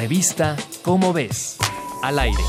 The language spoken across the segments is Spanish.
Revista Cómo ves, al aire.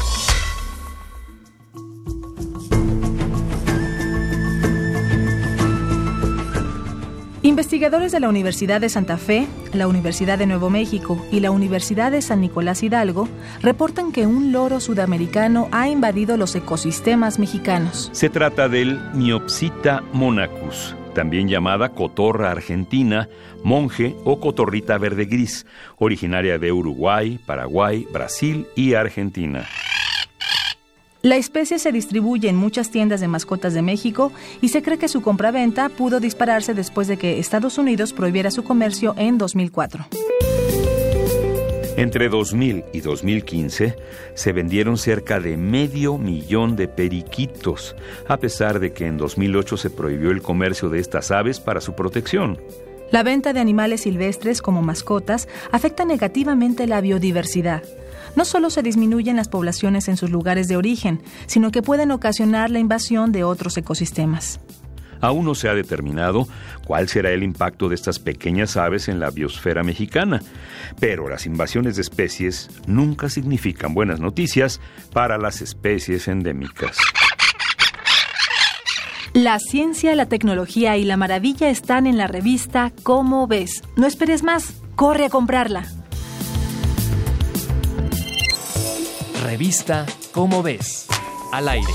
Investigadores de la Universidad de Santa Fe, la Universidad de Nuevo México y la Universidad de San Nicolás Hidalgo reportan que un loro sudamericano ha invadido los ecosistemas mexicanos. Se trata del Miopsita monacus, también llamada cotorra argentina, monje o cotorrita verde gris, originaria de Uruguay, Paraguay, Brasil y Argentina. La especie se distribuye en muchas tiendas de mascotas de México y se cree que su compraventa pudo dispararse después de que Estados Unidos prohibiera su comercio en 2004. Entre 2000 y 2015 se vendieron cerca de medio millón de periquitos, a pesar de que en 2008 se prohibió el comercio de estas aves para su protección. La venta de animales silvestres como mascotas afecta negativamente la biodiversidad. No solo se disminuyen las poblaciones en sus lugares de origen, sino que pueden ocasionar la invasión de otros ecosistemas. Aún no se ha determinado cuál será el impacto de estas pequeñas aves en la biosfera mexicana, pero las invasiones de especies nunca significan buenas noticias para las especies endémicas. La ciencia, la tecnología y la maravilla están en la revista Cómo ves. No esperes más, corre a comprarla. Revista Cómo ves, al aire.